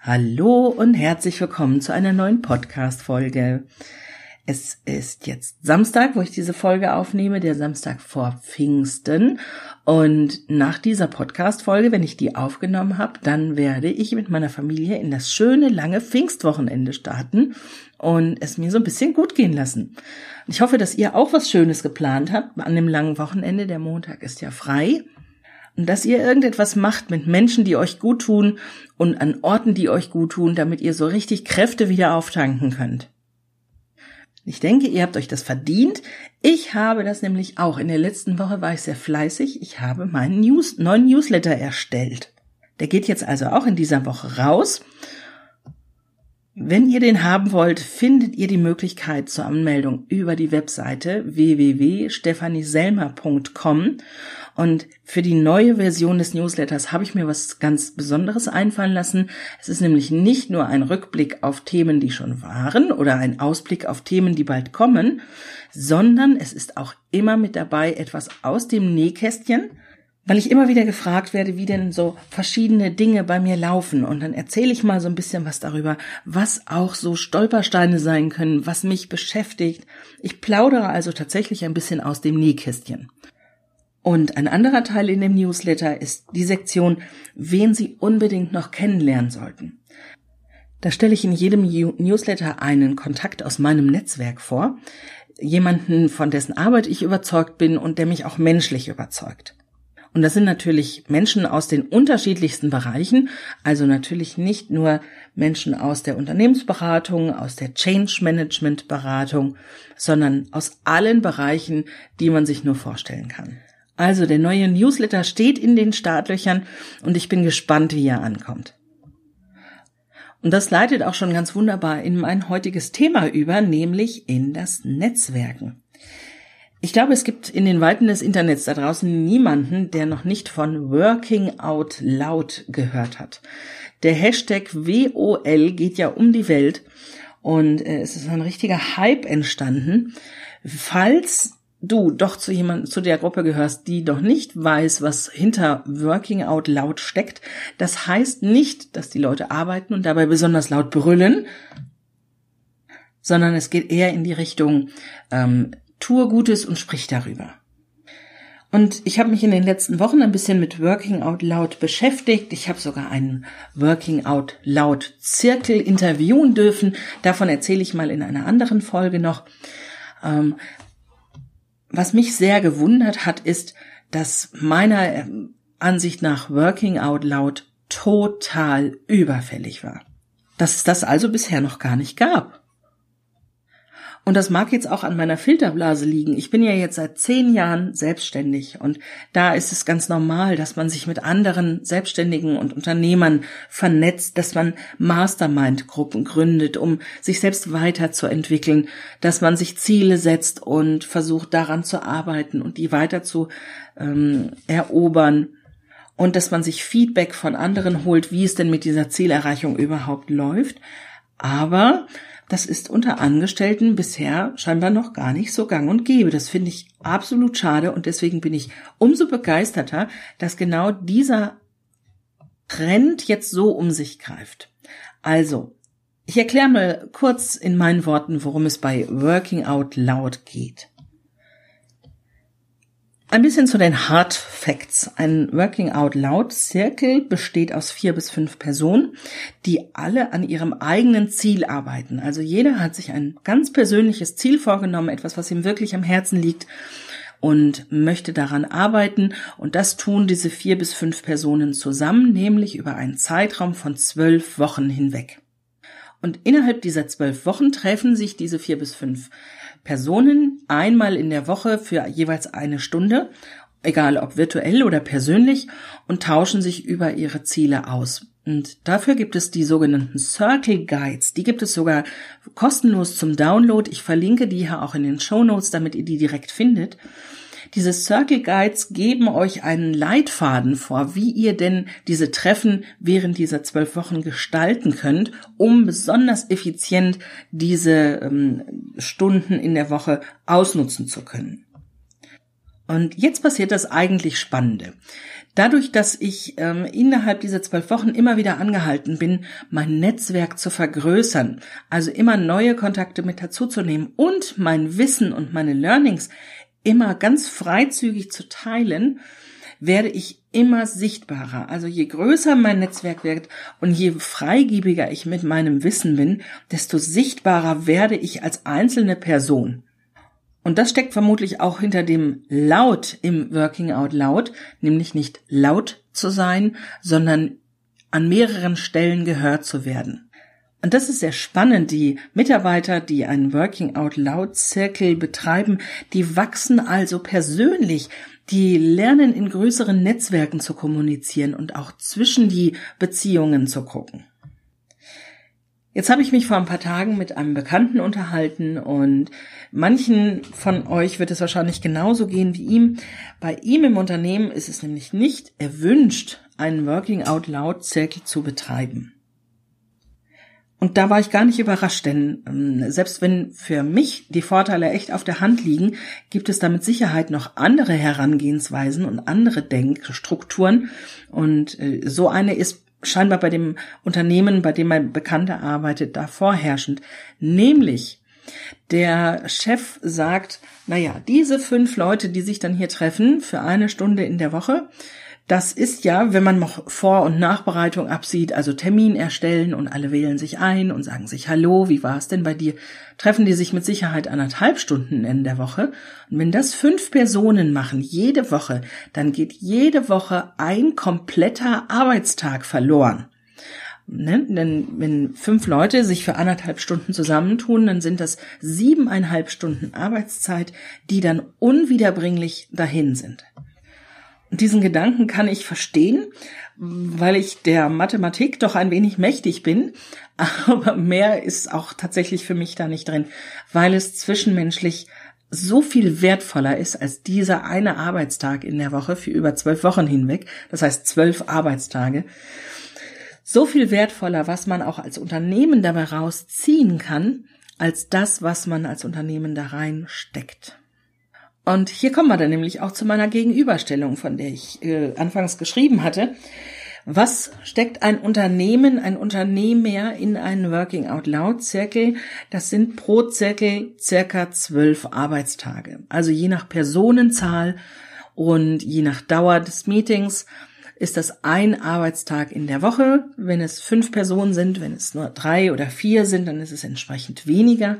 Hallo und herzlich willkommen zu einer neuen Podcast-Folge. Es ist jetzt Samstag, wo ich diese Folge aufnehme, der Samstag vor Pfingsten. Und nach dieser Podcast-Folge, wenn ich die aufgenommen habe, dann werde ich mit meiner Familie in das schöne, lange Pfingstwochenende starten und es mir so ein bisschen gut gehen lassen. Ich hoffe, dass ihr auch was Schönes geplant habt an dem langen Wochenende. Der Montag ist ja frei dass ihr irgendetwas macht mit Menschen, die euch gut tun und an Orten, die euch gut tun, damit ihr so richtig Kräfte wieder auftanken könnt. Ich denke, ihr habt euch das verdient. Ich habe das nämlich auch. In der letzten Woche war ich sehr fleißig. Ich habe meinen News, neuen Newsletter erstellt. Der geht jetzt also auch in dieser Woche raus. Wenn ihr den haben wollt, findet ihr die Möglichkeit zur Anmeldung über die Webseite www.stephanieselmer.com und für die neue Version des Newsletters habe ich mir was ganz Besonderes einfallen lassen. Es ist nämlich nicht nur ein Rückblick auf Themen, die schon waren oder ein Ausblick auf Themen, die bald kommen, sondern es ist auch immer mit dabei etwas aus dem Nähkästchen, weil ich immer wieder gefragt werde, wie denn so verschiedene Dinge bei mir laufen. Und dann erzähle ich mal so ein bisschen was darüber, was auch so Stolpersteine sein können, was mich beschäftigt. Ich plaudere also tatsächlich ein bisschen aus dem Nähkästchen. Und ein anderer Teil in dem Newsletter ist die Sektion, wen Sie unbedingt noch kennenlernen sollten. Da stelle ich in jedem Newsletter einen Kontakt aus meinem Netzwerk vor, jemanden, von dessen Arbeit ich überzeugt bin und der mich auch menschlich überzeugt. Und das sind natürlich Menschen aus den unterschiedlichsten Bereichen, also natürlich nicht nur Menschen aus der Unternehmensberatung, aus der Change Management Beratung, sondern aus allen Bereichen, die man sich nur vorstellen kann. Also der neue Newsletter steht in den Startlöchern und ich bin gespannt, wie er ankommt. Und das leitet auch schon ganz wunderbar in mein heutiges Thema über, nämlich in das Netzwerken. Ich glaube, es gibt in den Weiten des Internets da draußen niemanden, der noch nicht von Working Out Loud gehört hat. Der Hashtag WOL geht ja um die Welt und äh, es ist ein richtiger Hype entstanden. Falls du doch zu jemand, zu der Gruppe gehörst, die doch nicht weiß, was hinter Working Out laut steckt, das heißt nicht, dass die Leute arbeiten und dabei besonders laut brüllen, sondern es geht eher in die Richtung, ähm, tue Gutes und sprich darüber. Und ich habe mich in den letzten Wochen ein bisschen mit Working Out Loud beschäftigt. Ich habe sogar einen Working Out Loud Zirkel interviewen dürfen. Davon erzähle ich mal in einer anderen Folge noch. Ähm, was mich sehr gewundert hat, ist, dass meiner ähm, Ansicht nach Working Out Loud total überfällig war. Dass es das also bisher noch gar nicht gab. Und das mag jetzt auch an meiner Filterblase liegen. Ich bin ja jetzt seit zehn Jahren selbstständig und da ist es ganz normal, dass man sich mit anderen Selbstständigen und Unternehmern vernetzt, dass man Mastermind-Gruppen gründet, um sich selbst weiterzuentwickeln, dass man sich Ziele setzt und versucht daran zu arbeiten und die weiter zu ähm, erobern und dass man sich Feedback von anderen holt, wie es denn mit dieser Zielerreichung überhaupt läuft. Aber das ist unter Angestellten bisher scheinbar noch gar nicht so gang und gäbe. Das finde ich absolut schade und deswegen bin ich umso begeisterter, dass genau dieser Trend jetzt so um sich greift. Also, ich erkläre mal kurz in meinen Worten, worum es bei Working Out Loud geht. Ein bisschen zu den Hard Facts. Ein Working Out Loud Zirkel besteht aus vier bis fünf Personen, die alle an ihrem eigenen Ziel arbeiten. Also jeder hat sich ein ganz persönliches Ziel vorgenommen, etwas, was ihm wirklich am Herzen liegt und möchte daran arbeiten. Und das tun diese vier bis fünf Personen zusammen, nämlich über einen Zeitraum von zwölf Wochen hinweg. Und innerhalb dieser zwölf Wochen treffen sich diese vier bis fünf Personen einmal in der Woche für jeweils eine Stunde, egal ob virtuell oder persönlich, und tauschen sich über ihre Ziele aus. Und dafür gibt es die sogenannten Circle Guides. Die gibt es sogar kostenlos zum Download. Ich verlinke die hier auch in den Show Notes, damit ihr die direkt findet. Diese Circle Guides geben euch einen Leitfaden vor, wie ihr denn diese Treffen während dieser zwölf Wochen gestalten könnt, um besonders effizient diese ähm, Stunden in der Woche ausnutzen zu können. Und jetzt passiert das eigentlich Spannende. Dadurch, dass ich ähm, innerhalb dieser zwölf Wochen immer wieder angehalten bin, mein Netzwerk zu vergrößern, also immer neue Kontakte mit dazuzunehmen und mein Wissen und meine Learnings immer ganz freizügig zu teilen, werde ich immer sichtbarer. Also je größer mein Netzwerk wird und je freigebiger ich mit meinem Wissen bin, desto sichtbarer werde ich als einzelne Person. Und das steckt vermutlich auch hinter dem Laut im Working Out Loud, nämlich nicht laut zu sein, sondern an mehreren Stellen gehört zu werden. Und das ist sehr spannend. Die Mitarbeiter, die einen Working Out Loud Zirkel betreiben, die wachsen also persönlich. Die lernen in größeren Netzwerken zu kommunizieren und auch zwischen die Beziehungen zu gucken. Jetzt habe ich mich vor ein paar Tagen mit einem Bekannten unterhalten und manchen von euch wird es wahrscheinlich genauso gehen wie ihm. Bei ihm im Unternehmen ist es nämlich nicht erwünscht, einen Working Out Loud Zirkel zu betreiben. Und da war ich gar nicht überrascht, denn ähm, selbst wenn für mich die Vorteile echt auf der Hand liegen, gibt es da mit Sicherheit noch andere Herangehensweisen und andere Denkstrukturen. Und äh, so eine ist scheinbar bei dem Unternehmen, bei dem mein Bekannter arbeitet, da vorherrschend. Nämlich, der Chef sagt, naja, diese fünf Leute, die sich dann hier treffen für eine Stunde in der Woche, das ist ja, wenn man noch Vor- und Nachbereitung absieht, also Termin erstellen und alle wählen sich ein und sagen sich Hallo, wie war es denn bei dir? Treffen die sich mit Sicherheit anderthalb Stunden in der Woche. Und wenn das fünf Personen machen, jede Woche, dann geht jede Woche ein kompletter Arbeitstag verloren. Ne? Denn wenn fünf Leute sich für anderthalb Stunden zusammentun, dann sind das siebeneinhalb Stunden Arbeitszeit, die dann unwiederbringlich dahin sind. Diesen Gedanken kann ich verstehen, weil ich der Mathematik doch ein wenig mächtig bin. Aber mehr ist auch tatsächlich für mich da nicht drin, weil es zwischenmenschlich so viel wertvoller ist als dieser eine Arbeitstag in der Woche für über zwölf Wochen hinweg. Das heißt zwölf Arbeitstage. So viel wertvoller, was man auch als Unternehmen dabei rausziehen kann, als das, was man als Unternehmen da reinsteckt. Und hier kommen wir dann nämlich auch zu meiner Gegenüberstellung, von der ich äh, anfangs geschrieben hatte. Was steckt ein Unternehmen, ein Unternehmer in einen Working Out Loud Zirkel? Das sind pro Zirkel circa zwölf Arbeitstage. Also je nach Personenzahl und je nach Dauer des Meetings ist das ein Arbeitstag in der Woche. Wenn es fünf Personen sind, wenn es nur drei oder vier sind, dann ist es entsprechend weniger.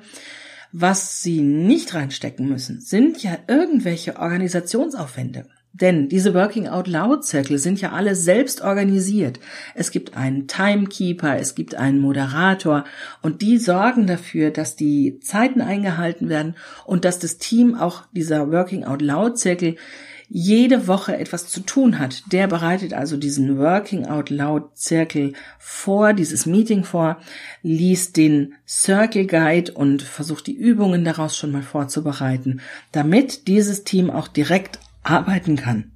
Was sie nicht reinstecken müssen, sind ja irgendwelche Organisationsaufwände. Denn diese Working Out Loud Zirkel sind ja alle selbst organisiert. Es gibt einen Timekeeper, es gibt einen Moderator und die sorgen dafür, dass die Zeiten eingehalten werden und dass das Team auch dieser Working Out Loud Zirkel jede Woche etwas zu tun hat. Der bereitet also diesen Working Out Loud Zirkel vor, dieses Meeting vor, liest den Circle Guide und versucht die Übungen daraus schon mal vorzubereiten, damit dieses Team auch direkt arbeiten kann.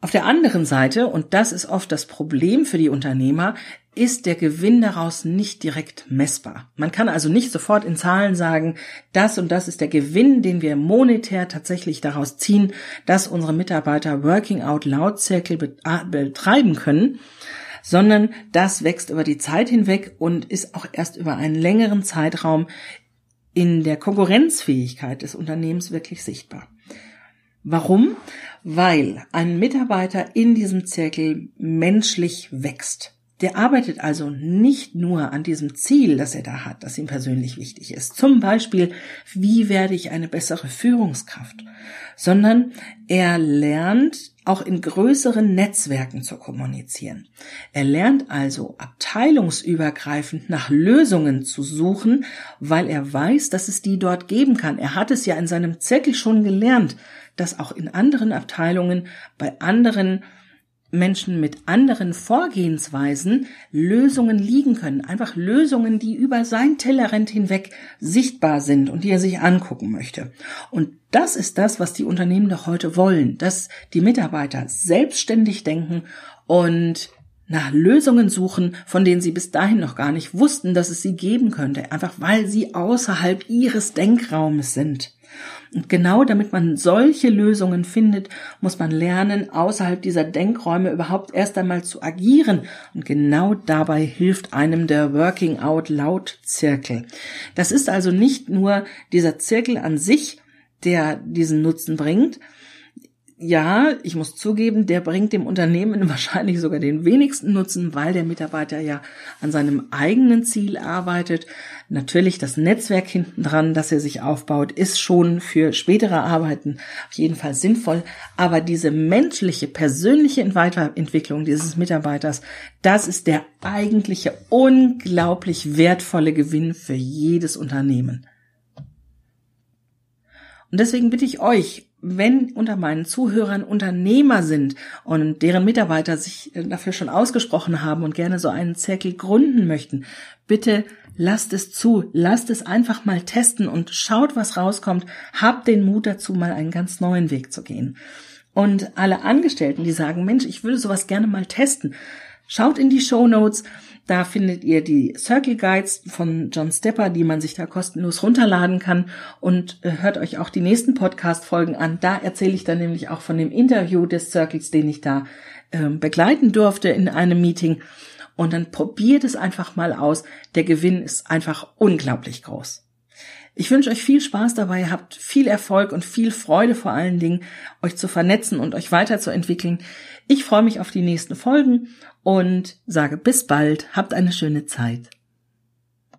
Auf der anderen Seite, und das ist oft das Problem für die Unternehmer, ist der Gewinn daraus nicht direkt messbar. Man kann also nicht sofort in Zahlen sagen, das und das ist der Gewinn, den wir monetär tatsächlich daraus ziehen, dass unsere Mitarbeiter Working Out Loud Zirkel betreiben können, sondern das wächst über die Zeit hinweg und ist auch erst über einen längeren Zeitraum in der Konkurrenzfähigkeit des Unternehmens wirklich sichtbar. Warum? Weil ein Mitarbeiter in diesem Zirkel menschlich wächst. Der arbeitet also nicht nur an diesem Ziel, das er da hat, das ihm persönlich wichtig ist. Zum Beispiel, wie werde ich eine bessere Führungskraft? Sondern er lernt auch in größeren Netzwerken zu kommunizieren. Er lernt also abteilungsübergreifend nach Lösungen zu suchen, weil er weiß, dass es die dort geben kann. Er hat es ja in seinem Zirkel schon gelernt, dass auch in anderen Abteilungen, bei anderen Menschen mit anderen Vorgehensweisen Lösungen liegen können. Einfach Lösungen, die über sein Tellerrand hinweg sichtbar sind und die er sich angucken möchte. Und das ist das, was die Unternehmen doch heute wollen, dass die Mitarbeiter selbstständig denken und nach Lösungen suchen, von denen sie bis dahin noch gar nicht wussten, dass es sie geben könnte, einfach weil sie außerhalb ihres Denkraumes sind. Und genau damit man solche Lösungen findet, muss man lernen, außerhalb dieser Denkräume überhaupt erst einmal zu agieren. Und genau dabei hilft einem der Working Out Loud Zirkel. Das ist also nicht nur dieser Zirkel an sich, der diesen Nutzen bringt, ja, ich muss zugeben, der bringt dem Unternehmen wahrscheinlich sogar den wenigsten Nutzen, weil der Mitarbeiter ja an seinem eigenen Ziel arbeitet. Natürlich das Netzwerk hinten dran, das er sich aufbaut, ist schon für spätere Arbeiten auf jeden Fall sinnvoll. Aber diese menschliche, persönliche Weiterentwicklung dieses Mitarbeiters, das ist der eigentliche unglaublich wertvolle Gewinn für jedes Unternehmen. Und deswegen bitte ich euch, wenn unter meinen Zuhörern Unternehmer sind und deren Mitarbeiter sich äh, dafür schon ausgesprochen haben und gerne so einen Zirkel gründen möchten, bitte lasst es zu, lasst es einfach mal testen und schaut, was rauskommt. Habt den Mut dazu, mal einen ganz neuen Weg zu gehen. Und alle Angestellten, die sagen, Mensch, ich würde sowas gerne mal testen, schaut in die Show Notes. Da findet ihr die Circle Guides von John Stepper, die man sich da kostenlos runterladen kann und äh, hört euch auch die nächsten Podcast-Folgen an. Da erzähle ich dann nämlich auch von dem Interview des Circles, den ich da äh, begleiten durfte in einem Meeting. Und dann probiert es einfach mal aus. Der Gewinn ist einfach unglaublich groß. Ich wünsche euch viel Spaß dabei, habt viel Erfolg und viel Freude vor allen Dingen, euch zu vernetzen und euch weiterzuentwickeln. Ich freue mich auf die nächsten Folgen und sage bis bald, habt eine schöne Zeit.